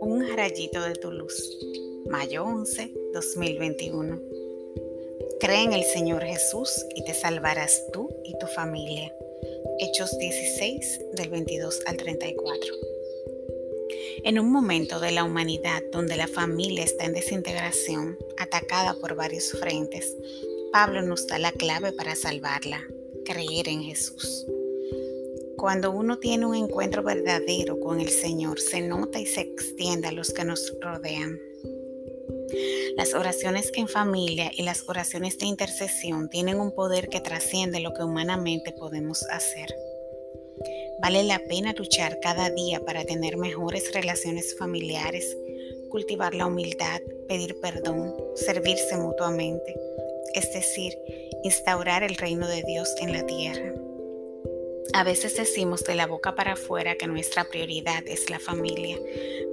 Un rayito de tu luz. Mayo 11, 2021. Cree en el Señor Jesús y te salvarás tú y tu familia. Hechos 16 del 22 al 34. En un momento de la humanidad donde la familia está en desintegración, atacada por varios frentes, Pablo nos da la clave para salvarla, creer en Jesús. Cuando uno tiene un encuentro verdadero con el Señor, se nota y se extiende a los que nos rodean. Las oraciones en familia y las oraciones de intercesión tienen un poder que trasciende lo que humanamente podemos hacer. Vale la pena luchar cada día para tener mejores relaciones familiares, cultivar la humildad, pedir perdón, servirse mutuamente, es decir, instaurar el reino de Dios en la tierra. A veces decimos de la boca para afuera que nuestra prioridad es la familia,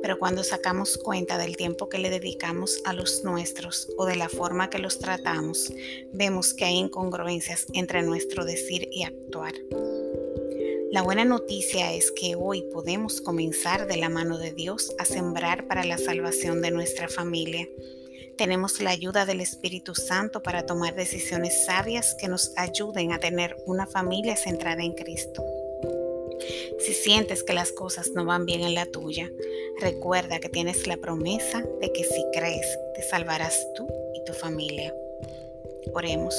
pero cuando sacamos cuenta del tiempo que le dedicamos a los nuestros o de la forma que los tratamos, vemos que hay incongruencias entre nuestro decir y actuar. La buena noticia es que hoy podemos comenzar de la mano de Dios a sembrar para la salvación de nuestra familia. Tenemos la ayuda del Espíritu Santo para tomar decisiones sabias que nos ayuden a tener una familia centrada en Cristo. Si sientes que las cosas no van bien en la tuya, recuerda que tienes la promesa de que si crees, te salvarás tú y tu familia. Oremos.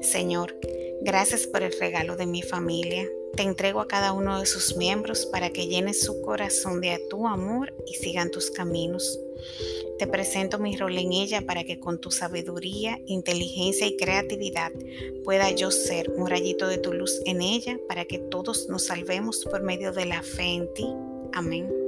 Señor, gracias por el regalo de mi familia. Te entrego a cada uno de sus miembros para que llenes su corazón de tu amor y sigan tus caminos. Te presento mi rol en ella para que con tu sabiduría, inteligencia y creatividad pueda yo ser un rayito de tu luz en ella para que todos nos salvemos por medio de la fe en ti. Amén.